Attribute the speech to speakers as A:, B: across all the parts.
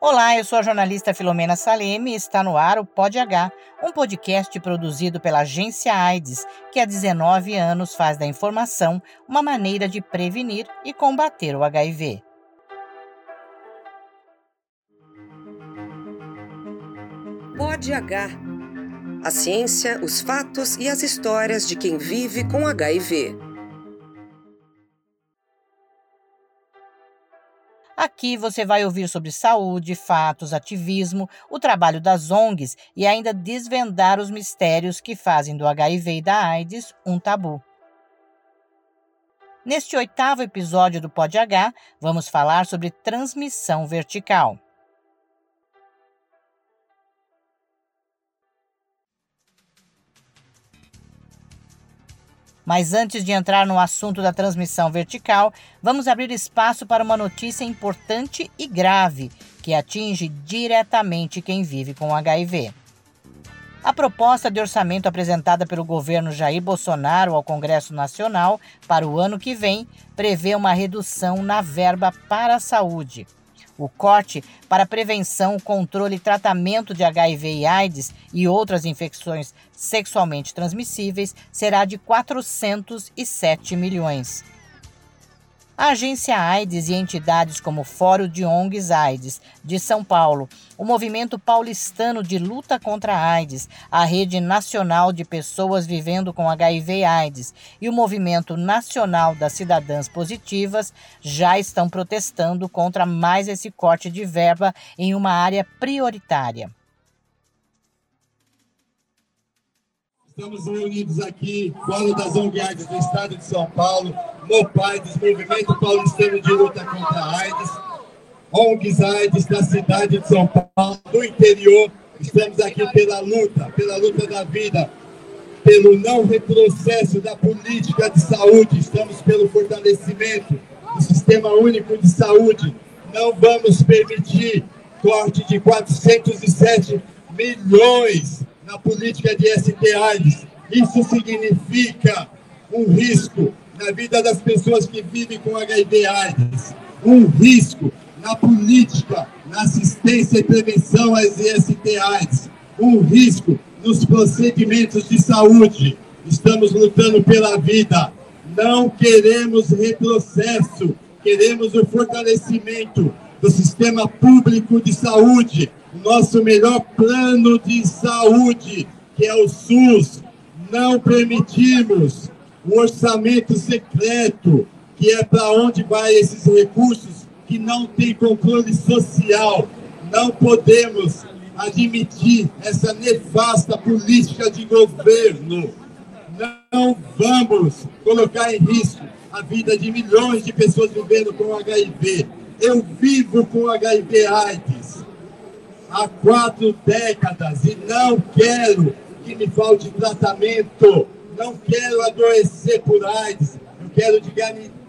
A: Olá, eu sou a jornalista Filomena Saleme e está no ar o Pod H, um podcast produzido pela agência AIDS, que há 19 anos faz da informação uma maneira de prevenir e combater o HIV.
B: Pod H. A ciência, os fatos e as histórias de quem vive com HIV.
A: Aqui você vai ouvir sobre saúde, fatos, ativismo, o trabalho das ONGs e ainda desvendar os mistérios que fazem do HIV e da AIDS um tabu. Neste oitavo episódio do Pod H, vamos falar sobre transmissão vertical. Mas antes de entrar no assunto da transmissão vertical, vamos abrir espaço para uma notícia importante e grave que atinge diretamente quem vive com HIV. A proposta de orçamento apresentada pelo governo Jair Bolsonaro ao Congresso Nacional para o ano que vem prevê uma redução na verba para a saúde. O corte para prevenção, controle e tratamento de HIV e AIDS e outras infecções sexualmente transmissíveis será de 407 milhões. A agência AIDS e entidades como o Fórum de ONGs AIDS de São Paulo, o Movimento Paulistano de Luta contra a AIDS, a Rede Nacional de Pessoas Vivendo com HIV AIDS e o Movimento Nacional das Cidadãs Positivas já estão protestando contra mais esse corte de verba em uma área prioritária.
C: Estamos reunidos aqui, fora das ONGs do Estado de São Paulo, no PAIDES, Movimento Paulistano de Luta contra a AIDS, ONGs AIDS da cidade de São Paulo, do interior. Estamos aqui pela luta, pela luta da vida, pelo não retrocesso da política de saúde, estamos pelo fortalecimento do Sistema Único de Saúde. Não vamos permitir corte de 407 milhões na política de ST-AIDS. Isso significa um risco na vida das pessoas que vivem com HIV-AIDS, um risco na política, na assistência e prevenção às IST-AIDS, um risco nos procedimentos de saúde. Estamos lutando pela vida. Não queremos retrocesso, queremos o fortalecimento do sistema público de saúde, nosso melhor plano de saúde, que é o SUS. Não permitimos o orçamento secreto, que é para onde vai esses recursos que não tem controle social. Não podemos admitir essa nefasta política de governo. Não vamos colocar em risco a vida de milhões de pessoas vivendo com HIV. Eu vivo com HIV AIDS há quatro décadas e não quero que me falte tratamento, não quero adoecer por AIDS, eu quero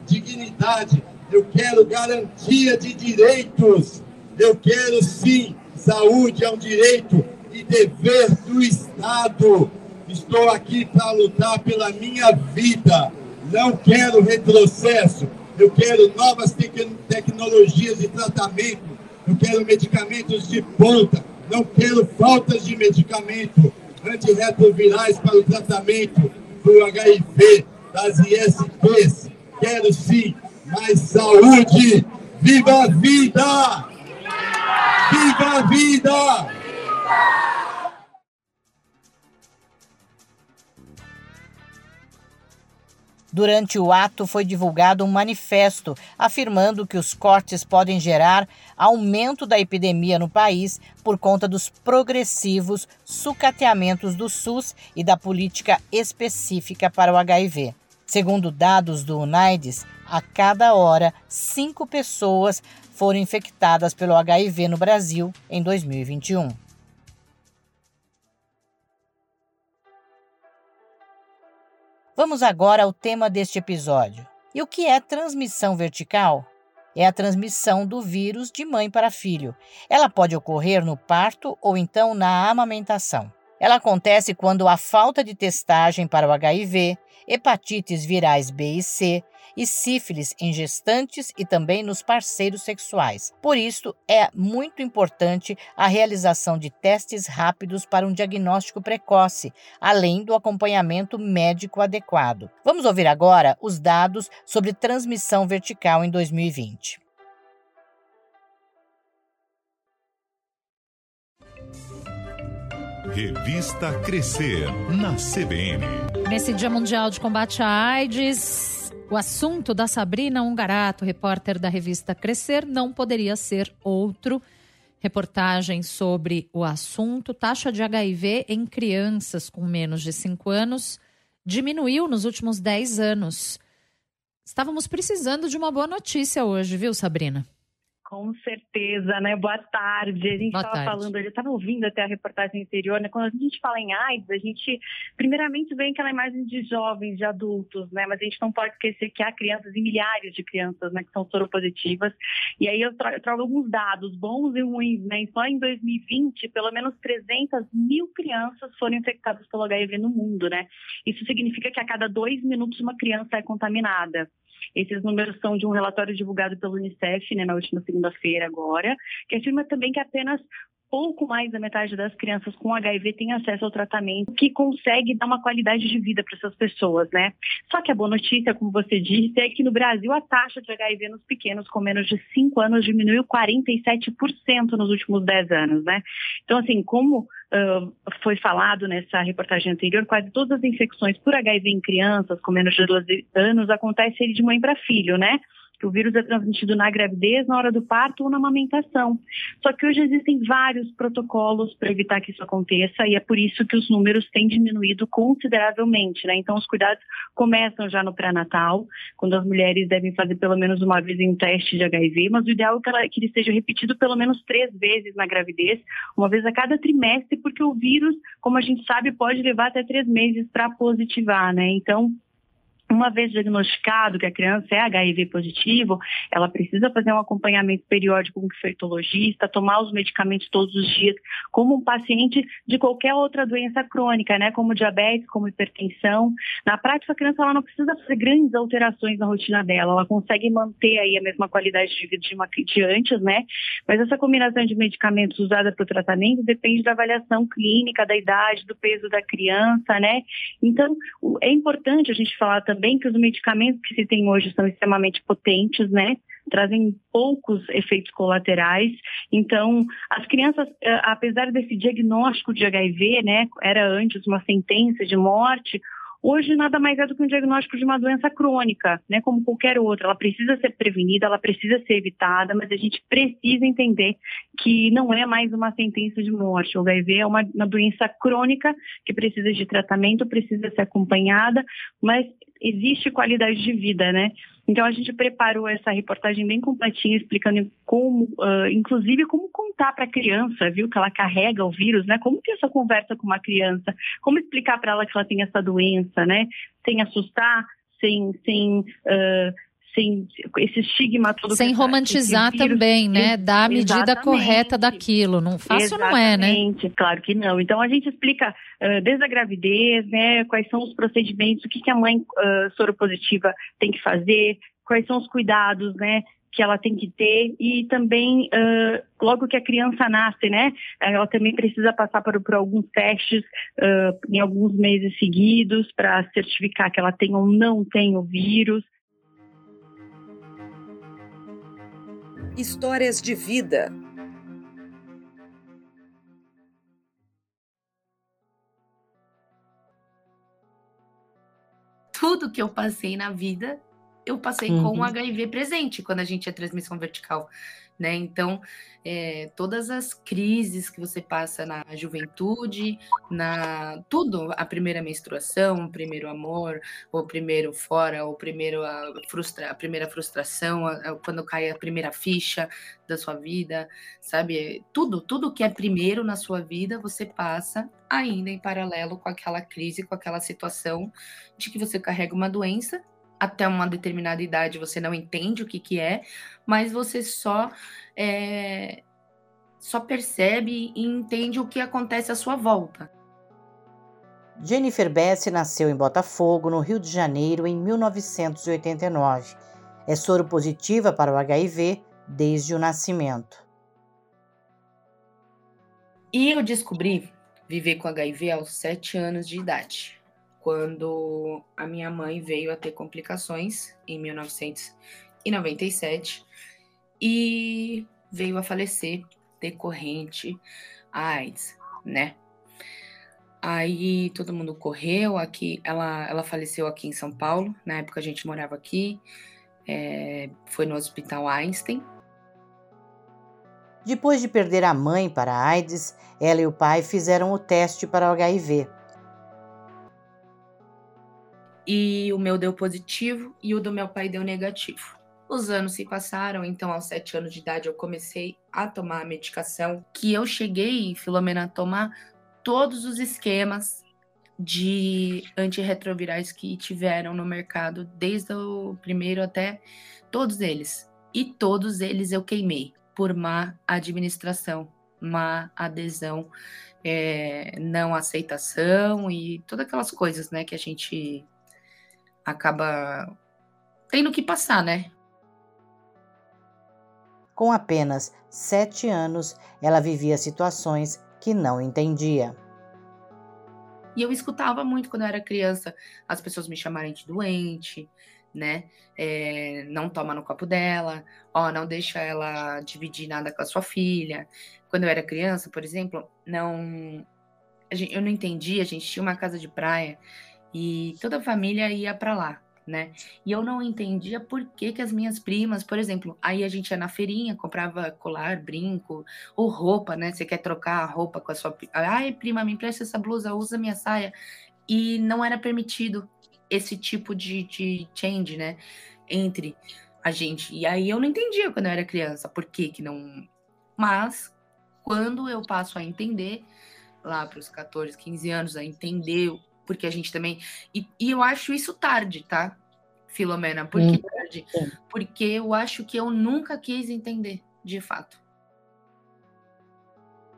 C: dignidade, eu quero garantia de direitos, eu quero sim, saúde é um direito e dever do Estado. Estou aqui para lutar pela minha vida, não quero retrocesso, eu quero novas tecnologias de tratamento eu quero medicamentos de ponta, não quero faltas de medicamento antirretrovirais para o tratamento do HIV, das ISTs. Quero sim mais saúde. Viva a vida! Viva a vida!
A: Durante o ato foi divulgado um manifesto afirmando que os cortes podem gerar aumento da epidemia no país por conta dos progressivos sucateamentos do SUS e da política específica para o HIV. Segundo dados do UNAIDS, a cada hora, cinco pessoas foram infectadas pelo HIV no Brasil em 2021. Vamos agora ao tema deste episódio. E o que é transmissão vertical? É a transmissão do vírus de mãe para filho. Ela pode ocorrer no parto ou então na amamentação. Ela acontece quando há falta de testagem para o HIV, hepatites virais B e C e sífilis em gestantes e também nos parceiros sexuais. Por isso, é muito importante a realização de testes rápidos para um diagnóstico precoce, além do acompanhamento médico adequado. Vamos ouvir agora os dados sobre transmissão vertical em 2020.
D: Revista Crescer, na CBN.
E: Nesse Dia Mundial de Combate à AIDS, o assunto da Sabrina Ungarato, repórter da revista Crescer, não poderia ser outro. Reportagem sobre o assunto. Taxa de HIV em crianças com menos de 5 anos diminuiu nos últimos 10 anos. Estávamos precisando de uma boa notícia hoje, viu, Sabrina?
F: Com certeza, né? Boa tarde. A gente estava falando, eu estava ouvindo até a reportagem anterior, né? Quando a gente fala em AIDS, a gente primeiramente vem aquela imagem de jovens, de adultos, né? Mas a gente não pode esquecer que há crianças e milhares de crianças, né, que são soropositivas. E aí eu, tra eu trago alguns dados bons e ruins, né? Só em 2020, pelo menos 300 mil crianças foram infectadas pelo HIV no mundo, né? Isso significa que a cada dois minutos uma criança é contaminada. Esses números são de um relatório divulgado pelo Unicef né, na última segunda-feira agora, que afirma também que apenas pouco mais da metade das crianças com HIV tem acesso ao tratamento que consegue dar uma qualidade de vida para essas pessoas, né? Só que a boa notícia, como você disse, é que no Brasil a taxa de HIV nos pequenos com menos de 5 anos diminuiu 47% nos últimos 10 anos, né? Então, assim, como foi falado nessa reportagem anterior, quase todas as infecções por HIV em crianças com menos de 12 anos acontecem de mãe para filho, né? Que o vírus é transmitido na gravidez, na hora do parto ou na amamentação. Só que hoje existem vários protocolos para evitar que isso aconteça e é por isso que os números têm diminuído consideravelmente, né? Então os cuidados começam já no pré-natal, quando as mulheres devem fazer pelo menos uma vez um teste de HIV, mas o ideal é que, ela, que ele seja repetido pelo menos três vezes na gravidez, uma vez a cada trimestre, porque o vírus, como a gente sabe, pode levar até três meses para positivar, né? Então uma vez diagnosticado que a criança é HIV positivo, ela precisa fazer um acompanhamento periódico com o infectologista, tomar os medicamentos todos os dias, como um paciente de qualquer outra doença crônica, né, como diabetes, como hipertensão. Na prática, a criança ela não precisa fazer grandes alterações na rotina dela, ela consegue manter aí a mesma qualidade de vida de, uma, de antes, né? Mas essa combinação de medicamentos usada para o tratamento depende da avaliação clínica, da idade, do peso da criança, né? Então, é importante a gente falar também também que os medicamentos que se tem hoje são extremamente potentes, né? Trazem poucos efeitos colaterais. Então, as crianças, eh, apesar desse diagnóstico de HIV, né, era antes uma sentença de morte, Hoje nada mais é do que um diagnóstico de uma doença crônica, né, como qualquer outra. Ela precisa ser prevenida, ela precisa ser evitada, mas a gente precisa entender que não é mais uma sentença de morte. O HIV é uma, uma doença crônica que precisa de tratamento, precisa ser acompanhada, mas existe qualidade de vida, né? Então a gente preparou essa reportagem bem completinha, explicando como, uh, inclusive, como contar para a criança, viu, que ela carrega o vírus, né? Como ter essa conversa com uma criança, como explicar para ela que ela tem essa doença, né? Sem assustar, sem, sem uh, sem esse estigma todo.
E: Sem romantizar vírus, também, né? Dar a medida correta daquilo. Não fácil exatamente, não é, né?
F: Claro que não. Então a gente explica uh, desde a gravidez, né? Quais são os procedimentos, o que, que a mãe uh, soropositiva tem que fazer, quais são os cuidados, né? que ela tem que ter e também uh, logo que a criança nasce, né, ela também precisa passar por, por alguns testes uh, em alguns meses seguidos para certificar que ela tem ou não tem o vírus.
B: Histórias de vida.
G: Tudo que eu passei na vida, eu passei uhum. com o HIV presente quando a gente é transmissão vertical né? Então, é, todas as crises que você passa na juventude, na tudo, a primeira menstruação, o primeiro amor, o primeiro fora, o primeiro a, frustra, a primeira frustração, a, a, quando cai a primeira ficha da sua vida, sabe? Tudo, tudo que é primeiro na sua vida, você passa ainda em paralelo com aquela crise, com aquela situação de que você carrega uma doença até uma determinada idade você não entende o que, que é, mas você só é, só percebe e entende o que acontece à sua volta.
A: Jennifer Bessie nasceu em Botafogo, no Rio de Janeiro, em 1989. É soro positiva para o HIV desde o nascimento.
G: E eu descobri viver com HIV aos sete anos de idade, quando a minha mãe veio a ter complicações em 1997 e veio a falecer decorrente a AIDS, né? Aí todo mundo correu aqui. Ela, ela faleceu aqui em São Paulo. Na época a gente morava aqui. É, foi no Hospital Einstein.
A: Depois de perder a mãe para a AIDS, ela e o pai fizeram o teste para o HIV.
G: E o meu deu positivo e o do meu pai deu negativo. Os anos se passaram, então aos sete anos de idade eu comecei a tomar a medicação que eu cheguei, Filomena, a tomar todos os esquemas de antirretrovirais que tiveram no mercado, desde o primeiro até todos eles. E todos eles eu queimei por má administração, má adesão, é, não aceitação e todas aquelas coisas, né, que a gente acaba tendo que passar, né?
A: Com apenas sete anos, ela vivia situações que não entendia.
G: E eu escutava muito quando eu era criança as pessoas me chamarem de doente, né? É, não toma no copo dela, ó, não deixa ela dividir nada com a sua filha. Quando eu era criança, por exemplo, não. Eu não entendia, a gente tinha uma casa de praia e toda a família ia para lá né? E eu não entendia por que, que as minhas primas, por exemplo, aí a gente ia na feirinha, comprava colar, brinco, ou roupa, né? Você quer trocar a roupa com a sua. Ai, prima, me empresta essa blusa, usa minha saia. E não era permitido esse tipo de, de change, né? Entre a gente. E aí eu não entendia quando eu era criança, por que que não. Mas quando eu passo a entender, lá para os 14, 15 anos, a entender porque a gente também. E, e eu acho isso tarde, tá, Filomena? Por que hum. tarde? Porque eu acho que eu nunca quis entender, de fato.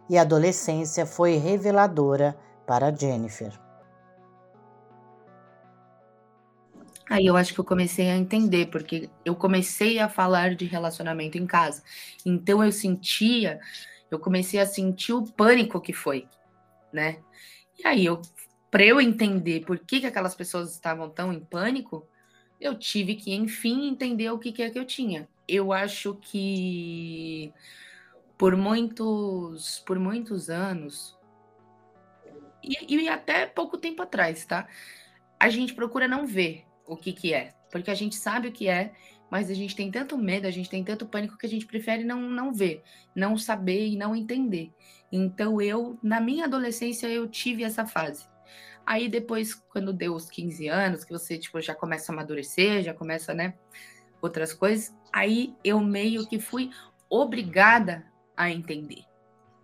A: E a adolescência foi reveladora para Jennifer.
G: Aí eu acho que eu comecei a entender, porque eu comecei a falar de relacionamento em casa. Então eu sentia, eu comecei a sentir o pânico que foi, né? E aí eu para eu entender por que, que aquelas pessoas estavam tão em pânico, eu tive que, enfim, entender o que, que é que eu tinha. Eu acho que por muitos, por muitos anos, e, e até pouco tempo atrás, tá? A gente procura não ver o que, que é, porque a gente sabe o que é, mas a gente tem tanto medo, a gente tem tanto pânico que a gente prefere não, não ver, não saber e não entender. Então eu, na minha adolescência, eu tive essa fase. Aí depois, quando deu os 15 anos, que você tipo, já começa a amadurecer, já começa, né, outras coisas, aí eu meio que fui obrigada a entender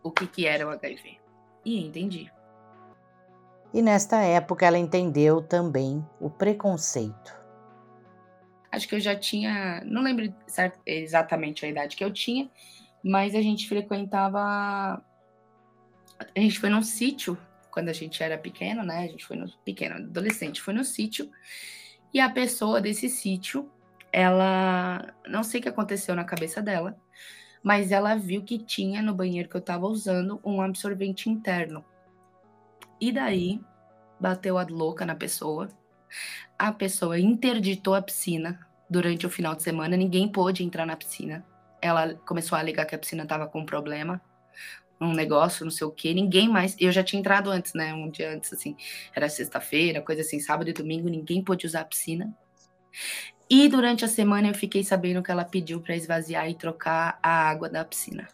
G: o que, que era o HIV. E entendi.
A: E nesta época ela entendeu também o preconceito.
G: Acho que eu já tinha, não lembro exatamente a idade que eu tinha, mas a gente frequentava. A gente foi num sítio quando a gente era pequeno, né? A gente foi no pequeno, adolescente, foi no sítio. E a pessoa desse sítio, ela não sei o que aconteceu na cabeça dela, mas ela viu que tinha no banheiro que eu tava usando um absorvente interno. E daí bateu a louca na pessoa. A pessoa interditou a piscina durante o final de semana, ninguém pôde entrar na piscina. Ela começou a alegar que a piscina estava com problema um negócio, não sei o que, ninguém mais. Eu já tinha entrado antes, né? Um dia antes, assim, era sexta-feira, coisa assim, sábado e domingo, ninguém pôde usar a piscina. E durante a semana eu fiquei sabendo que ela pediu para esvaziar e trocar a água da piscina.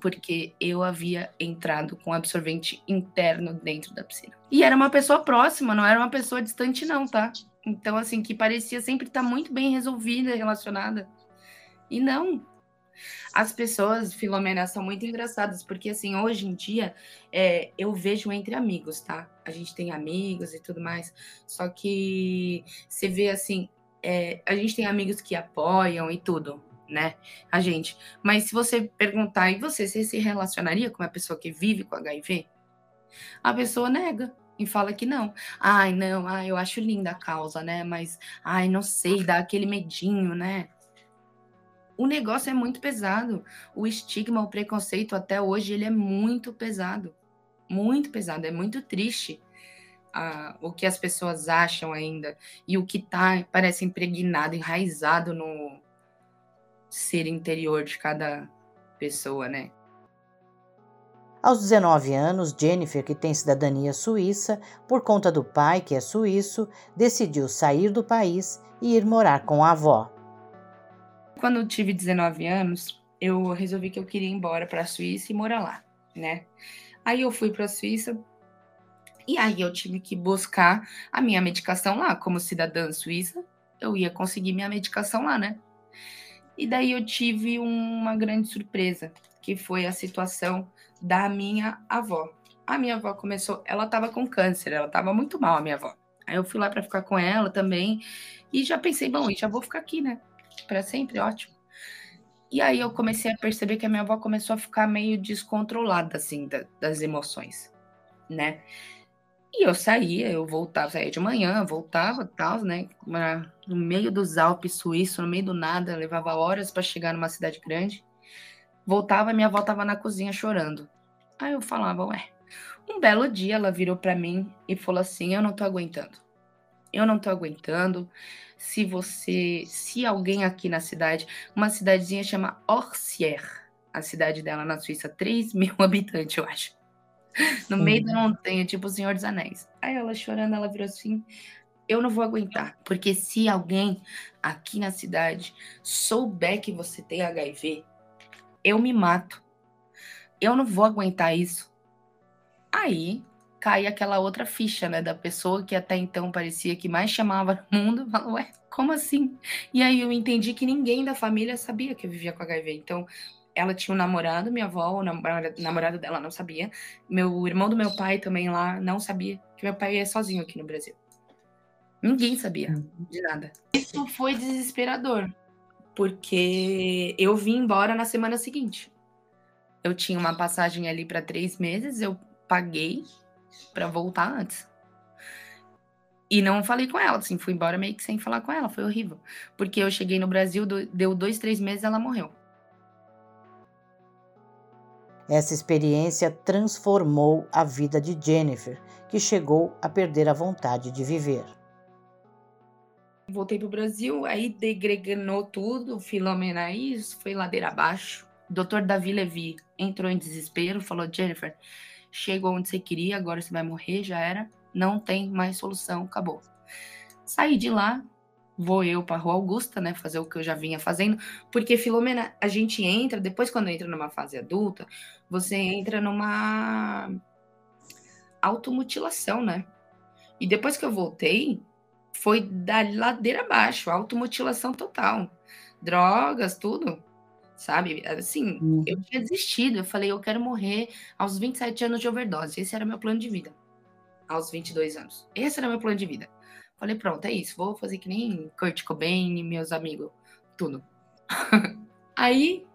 G: Porque eu havia entrado com absorvente interno dentro da piscina. E era uma pessoa próxima, não era uma pessoa distante, não, tá? Então, assim, que parecia sempre estar muito bem resolvida, relacionada. E não, as pessoas, Filomena, são muito engraçadas, porque assim, hoje em dia é, eu vejo entre amigos, tá? A gente tem amigos e tudo mais, só que você vê assim, é, a gente tem amigos que apoiam e tudo, né? A gente. Mas se você perguntar, e você, você se relacionaria com uma pessoa que vive com HIV? A pessoa nega. e fala que não. Ai, não, ai, eu acho linda a causa, né? Mas, ai, não sei, dá aquele medinho, né? O negócio é muito pesado. O estigma, o preconceito até hoje, ele é muito pesado. Muito pesado, é muito triste a, o que as pessoas acham ainda e o que tá, parece impregnado, enraizado no ser interior de cada pessoa, né?
A: Aos 19 anos, Jennifer, que tem cidadania suíça, por conta do pai, que é suíço, decidiu sair do país e ir morar com a avó.
G: Quando eu tive 19 anos, eu resolvi que eu queria ir embora para a Suíça e morar lá, né? Aí eu fui para a Suíça e aí eu tive que buscar a minha medicação lá, como cidadã suíça, eu ia conseguir minha medicação lá, né? E daí eu tive uma grande surpresa, que foi a situação da minha avó. A minha avó começou, ela estava com câncer, ela estava muito mal, a minha avó. Aí eu fui lá para ficar com ela também e já pensei, bom, já vou ficar aqui, né? Para sempre, ótimo. E aí eu comecei a perceber que a minha avó começou a ficar meio descontrolada assim da, das emoções, né? E eu saía, eu voltava, saía de manhã, voltava, tal, né? No meio dos Alpes suíços, no meio do nada, levava horas para chegar numa cidade grande. Voltava, minha avó tava na cozinha chorando. Aí eu falava, ué. Um belo dia ela virou para mim e falou assim: "Eu não tô aguentando. Eu não tô aguentando. Se você, se alguém aqui na cidade, uma cidadezinha chama Orsier, a cidade dela na Suíça, 3 mil habitantes, eu acho. No meio da montanha, tipo o Senhor dos Anéis. Aí ela chorando, ela virou assim: eu não vou aguentar. Porque se alguém aqui na cidade souber que você tem HIV, eu me mato. Eu não vou aguentar isso. Aí cai aquela outra ficha, né, da pessoa que até então parecia que mais chamava no mundo, falou, ué, como assim? E aí eu entendi que ninguém da família sabia que eu vivia com HIV. Então, ela tinha um namorado, minha avó, o namorado dela não sabia. Meu irmão do meu pai também lá não sabia que meu pai é sozinho aqui no Brasil. Ninguém sabia de nada. Isso foi desesperador, porque eu vim embora na semana seguinte. Eu tinha uma passagem ali para três meses, eu paguei para voltar antes. E não falei com ela, assim, fui embora meio que sem falar com ela, foi horrível. Porque eu cheguei no Brasil, deu dois, três meses, ela morreu.
A: Essa experiência transformou a vida de Jennifer, que chegou a perder a vontade de viver
G: voltei pro Brasil, aí degreganou tudo, Filomena isso, foi ladeira abaixo. O doutor Davi Levi entrou em desespero, falou: Jennifer, chegou onde você queria, agora você vai morrer, já era, não tem mais solução, acabou. Saí de lá, vou eu para Rua Augusta, né, fazer o que eu já vinha fazendo, porque Filomena, a gente entra, depois quando entra numa fase adulta, você entra numa automutilação, né? E depois que eu voltei, foi da ladeira abaixo, automutilação total. Drogas, tudo, sabe? Assim, uhum. eu tinha desistido. Eu falei, eu quero morrer aos 27 anos de overdose. Esse era meu plano de vida. Aos 22 anos. Esse era meu plano de vida. Falei, pronto, é isso. Vou fazer que nem Kurt Cobain, meus amigos, tudo. Aí,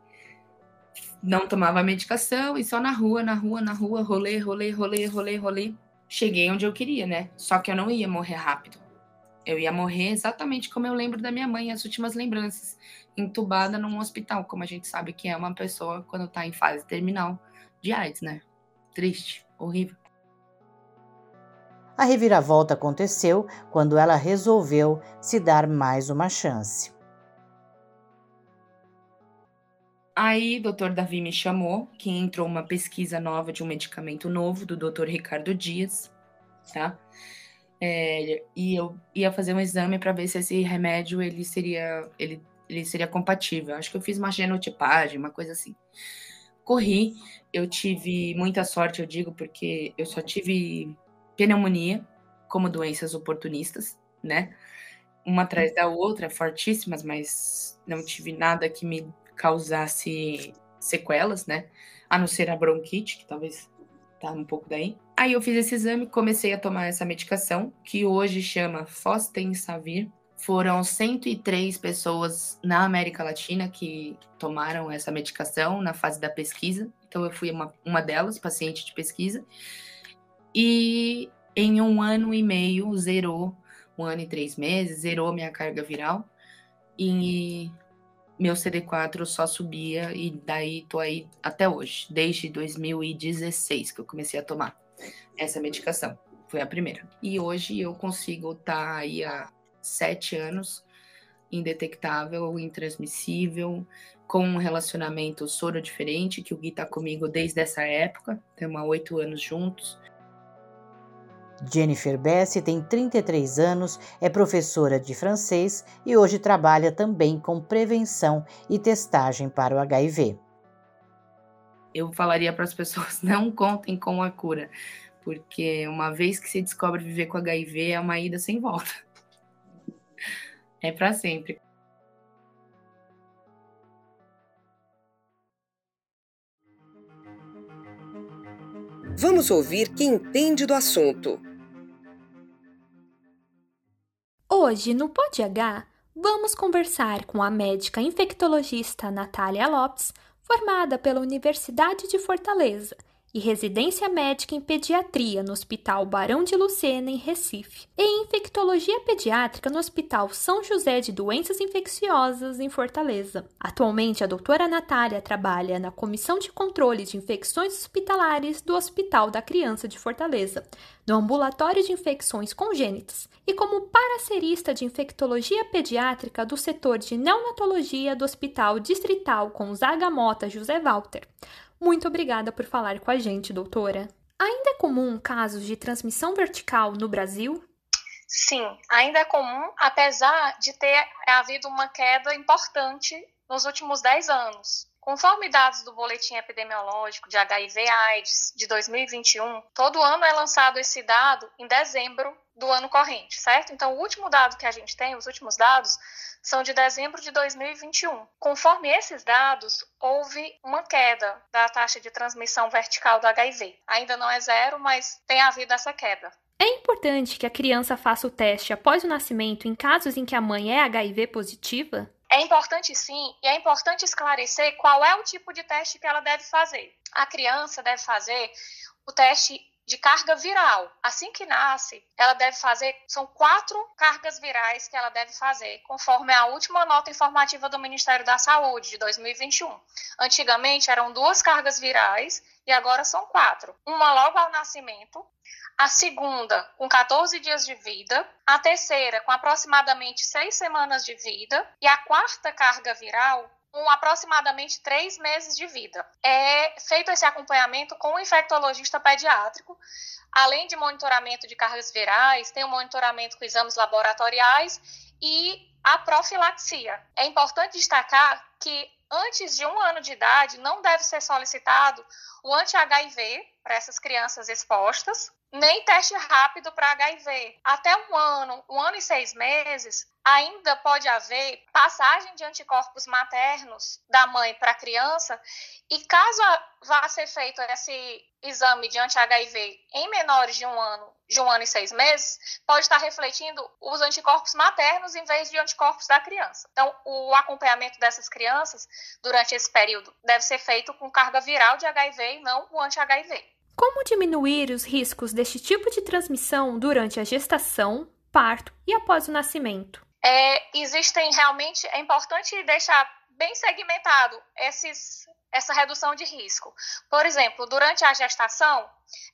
G: não tomava medicação e só na rua, na rua, na rua, rolê, rolê, rolê, rolê, rolê. Cheguei onde eu queria, né? Só que eu não ia morrer rápido. Eu ia morrer exatamente como eu lembro da minha mãe, as últimas lembranças, entubada num hospital, como a gente sabe que é uma pessoa quando está em fase terminal de AIDS, né? Triste, horrível.
A: A reviravolta aconteceu quando ela resolveu se dar mais uma chance.
G: Aí, o doutor Davi me chamou, que entrou uma pesquisa nova de um medicamento novo do doutor Ricardo Dias, tá? É, e eu ia fazer um exame para ver se esse remédio ele seria ele, ele seria compatível. Acho que eu fiz uma genotipagem, uma coisa assim. Corri, eu tive muita sorte, eu digo, porque eu só tive pneumonia como doenças oportunistas, né? Uma atrás da outra, fortíssimas, mas não tive nada que me causasse sequelas, né? A não ser a bronquite, que talvez tá um pouco daí. Aí eu fiz esse exame, comecei a tomar essa medicação, que hoje chama Fostensavir. Foram 103 pessoas na América Latina que tomaram essa medicação na fase da pesquisa. Então eu fui uma, uma delas, paciente de pesquisa. E em um ano e meio zerou, um ano e três meses, zerou minha carga viral. E meu CD4 só subia e daí tô aí até hoje, desde 2016 que eu comecei a tomar essa medicação. Foi a primeira. E hoje eu consigo estar tá aí há sete anos, indetectável, intransmissível, com um relacionamento soro diferente, que o Gui tá comigo desde essa época, temos há oito anos juntos.
A: Jennifer Bessi tem 33 anos, é professora de francês e hoje trabalha também com prevenção e testagem para o HIV.
G: Eu falaria para as pessoas: não contem com a cura, porque uma vez que se descobre viver com HIV é uma ida sem volta. É para sempre.
B: Vamos ouvir quem entende do assunto.
H: Hoje, no Pod H, vamos conversar com a médica infectologista Natália Lopes, formada pela Universidade de Fortaleza e residência médica em pediatria no Hospital Barão de Lucena, em Recife, e infectologia pediátrica no Hospital São José de Doenças Infecciosas, em Fortaleza. Atualmente, a doutora Natália trabalha na Comissão de Controle de Infecções Hospitalares do Hospital da Criança de Fortaleza, no Ambulatório de Infecções Congênitas, e como paracerista de infectologia pediátrica do setor de neonatologia do Hospital Distrital Gonzaga Mota José Walter. Muito obrigada por falar com a gente, doutora. Ainda é comum casos de transmissão vertical no Brasil?
I: Sim, ainda é comum, apesar de ter havido uma queda importante nos últimos 10 anos. Conforme dados do Boletim Epidemiológico de HIV/AIDS de 2021, todo ano é lançado esse dado em dezembro do ano corrente, certo? Então, o último dado que a gente tem, os últimos dados, são de dezembro de 2021. Conforme esses dados, houve uma queda da taxa de transmissão vertical do HIV. Ainda não é zero, mas tem havido essa queda.
H: É importante que a criança faça o teste após o nascimento em casos em que a mãe é HIV positiva?
I: É importante sim, e é importante esclarecer qual é o tipo de teste que ela deve fazer. A criança deve fazer o teste de carga viral. Assim que nasce, ela deve fazer, são quatro cargas virais que ela deve fazer, conforme a última nota informativa do Ministério da Saúde de 2021. Antigamente eram duas cargas virais e agora são quatro. Uma logo ao nascimento, a segunda com 14 dias de vida, a terceira com aproximadamente seis semanas de vida e a quarta carga viral com aproximadamente três meses de vida. É feito esse acompanhamento com o infectologista pediátrico, além de monitoramento de cargas virais, tem o um monitoramento com exames laboratoriais e a profilaxia. É importante destacar que antes de um ano de idade não deve ser solicitado o anti-HIV para essas crianças expostas, nem teste rápido para HIV. Até um ano, um ano e seis meses, ainda pode haver passagem de anticorpos maternos da mãe para a criança, e caso vá ser feito esse exame de anti-HIV em menores de um ano, de um ano e seis meses, pode estar refletindo os anticorpos maternos em vez de anticorpos da criança. Então, o acompanhamento dessas crianças durante esse período deve ser feito com carga viral de HIV e não o anti-HIV.
H: Como diminuir os riscos deste tipo de transmissão durante a gestação, parto e após o nascimento?
I: É, existem realmente, é importante deixar bem segmentado esses, essa redução de risco. Por exemplo, durante a gestação,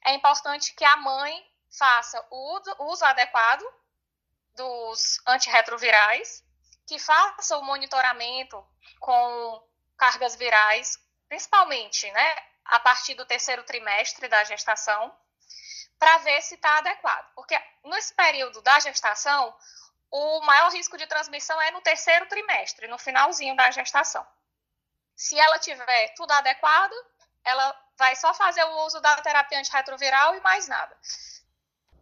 I: é importante que a mãe faça o uso, uso adequado dos antirretrovirais, que faça o monitoramento com cargas virais, principalmente, né, a partir do terceiro trimestre da gestação, para ver se está adequado. Porque nesse período da gestação, o maior risco de transmissão é no terceiro trimestre, no finalzinho da gestação. Se ela tiver tudo adequado, ela vai só fazer o uso da terapia antirretroviral e mais nada.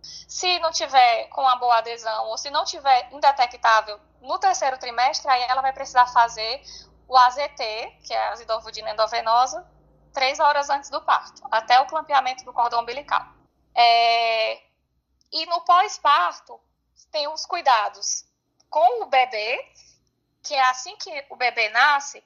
I: Se não tiver com uma boa adesão ou se não tiver indetectável no terceiro trimestre, aí ela vai precisar fazer o AZT, que é a azidovodina endovenosa, três horas antes do parto, até o clampeamento do cordão umbilical. É... E no pós-parto, tem os cuidados com o bebê, que é assim que o bebê nasce,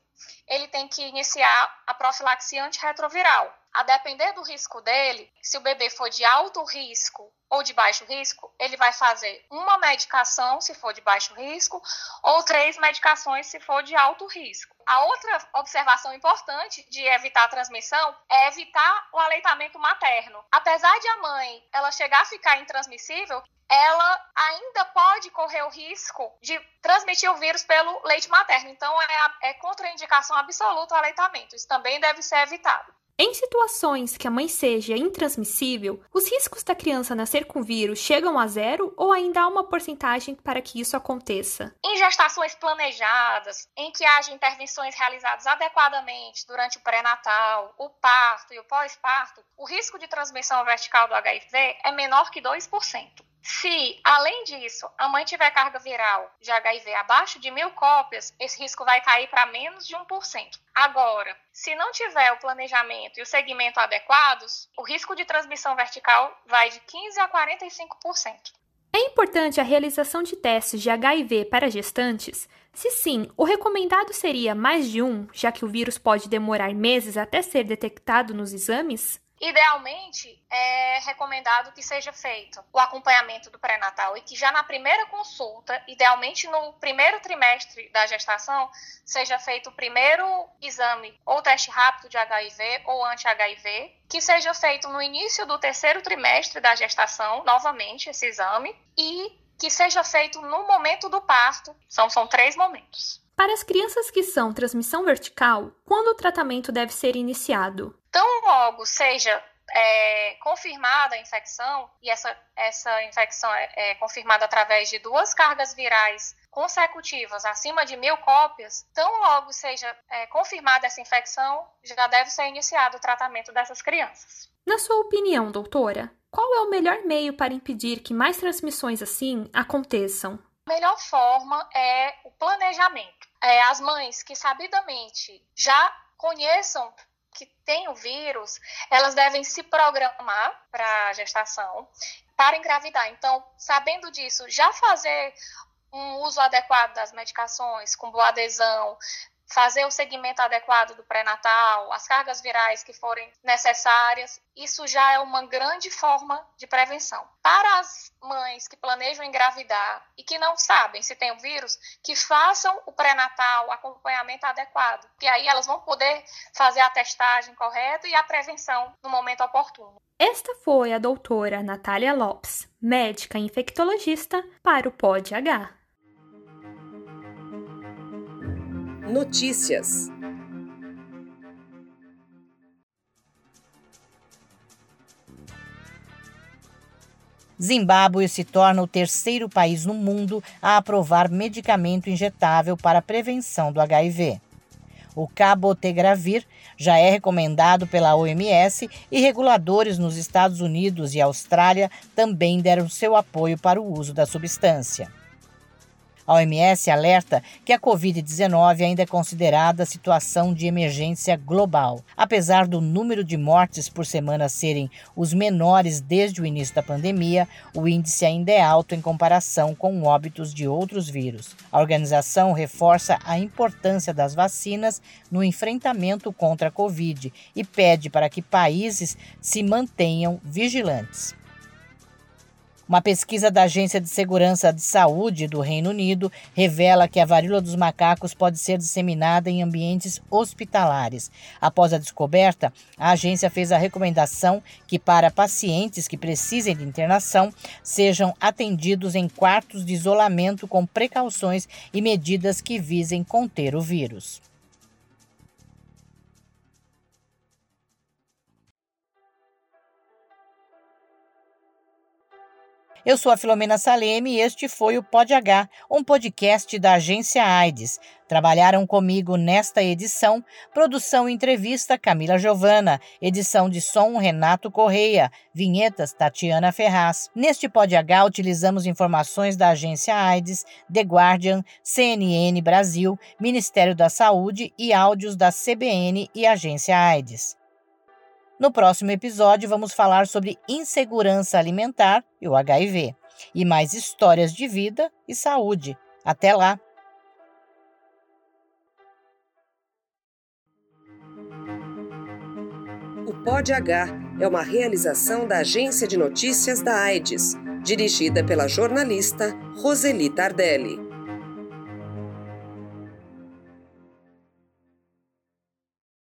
I: ele tem que iniciar a profilaxia antirretroviral. A depender do risco dele, se o bebê for de alto risco ou de baixo risco, ele vai fazer uma medicação se for de baixo risco ou três medicações se for de alto risco. A outra observação importante de evitar a transmissão é evitar o aleitamento materno. Apesar de a mãe ela chegar a ficar intransmissível, ela ainda pode correr o risco de transmitir o vírus pelo leite materno. Então, é, é contraindicação absoluta o aleitamento. Isso também deve ser evitado.
H: Em situações que a mãe seja intransmissível, os riscos da criança nascer com vírus chegam a zero ou ainda há uma porcentagem para que isso aconteça?
I: Em gestações planejadas, em que haja intervenções realizadas adequadamente durante o pré-natal, o parto e o pós-parto, o risco de transmissão vertical do HIV é menor que 2%. Se, além disso, a mãe tiver carga viral de HIV abaixo de mil cópias, esse risco vai cair para menos de 1%. Agora, se não tiver o planejamento e o segmento adequados, o risco de transmissão vertical vai de 15% a 45%.
H: É importante a realização de testes de HIV para gestantes? Se sim, o recomendado seria mais de um, já que o vírus pode demorar meses até ser detectado nos exames?
I: Idealmente, é recomendado que seja feito o acompanhamento do pré-natal e que já na primeira consulta, idealmente no primeiro trimestre da gestação, seja feito o primeiro exame ou teste rápido de HIV ou anti-HIV, que seja feito no início do terceiro trimestre da gestação, novamente esse exame, e que seja feito no momento do parto. São, são três momentos.
H: Para as crianças que são transmissão vertical, quando o tratamento deve ser iniciado?
I: Tão logo seja é, confirmada a infecção, e essa, essa infecção é, é, confirmada através de duas cargas virais consecutivas acima de mil cópias, tão logo seja é, confirmada essa infecção, já deve ser iniciado o tratamento dessas crianças.
H: Na sua opinião, doutora, qual é o melhor meio para impedir que mais transmissões assim aconteçam?
I: A melhor forma é o planejamento. É, as mães que sabidamente já conheçam que tem o vírus, elas devem se programar para a gestação, para engravidar. Então, sabendo disso, já fazer um uso adequado das medicações, com boa adesão, fazer o segmento adequado do pré-natal, as cargas virais que forem necessárias, isso já é uma grande forma de prevenção. Para as mães que planejam engravidar e que não sabem se tem o vírus, que façam o pré-natal, o acompanhamento adequado, que aí elas vão poder fazer a testagem correta e a prevenção no momento oportuno.
H: Esta foi a doutora Natália Lopes, médica infectologista para o POD-H.
B: Notícias.
A: Zimbábue se torna o terceiro país no mundo a aprovar medicamento injetável para a prevenção do HIV. O cabotegravir já é recomendado pela OMS e reguladores nos Estados Unidos e Austrália também deram seu apoio para o uso da substância. A OMS alerta que a Covid-19 ainda é considerada situação de emergência global. Apesar do número de mortes por semana serem os menores desde o início da pandemia, o índice ainda é alto em comparação com óbitos de outros vírus. A organização reforça a importância das vacinas no enfrentamento contra a Covid e pede para que países se mantenham vigilantes. Uma pesquisa da Agência de Segurança de Saúde do Reino Unido revela que a varíola dos macacos pode ser disseminada em ambientes hospitalares. Após a descoberta, a agência fez a recomendação que, para pacientes que precisem de internação, sejam atendidos em quartos de isolamento com precauções e medidas que visem conter o vírus. Eu sou a Filomena Saleme e este foi o Pod H, um podcast da agência AIDS. Trabalharam comigo nesta edição, produção e entrevista Camila Giovana, edição de som Renato Correia, vinhetas Tatiana Ferraz. Neste Pod H utilizamos informações da agência AIDS, The Guardian, CNN Brasil, Ministério da Saúde e áudios da CBN e agência AIDS. No próximo episódio, vamos falar sobre insegurança alimentar e o HIV, e mais histórias de vida e saúde. Até lá!
B: O Pod H é uma realização da Agência de Notícias da AIDS, dirigida pela jornalista Roseli Tardelli.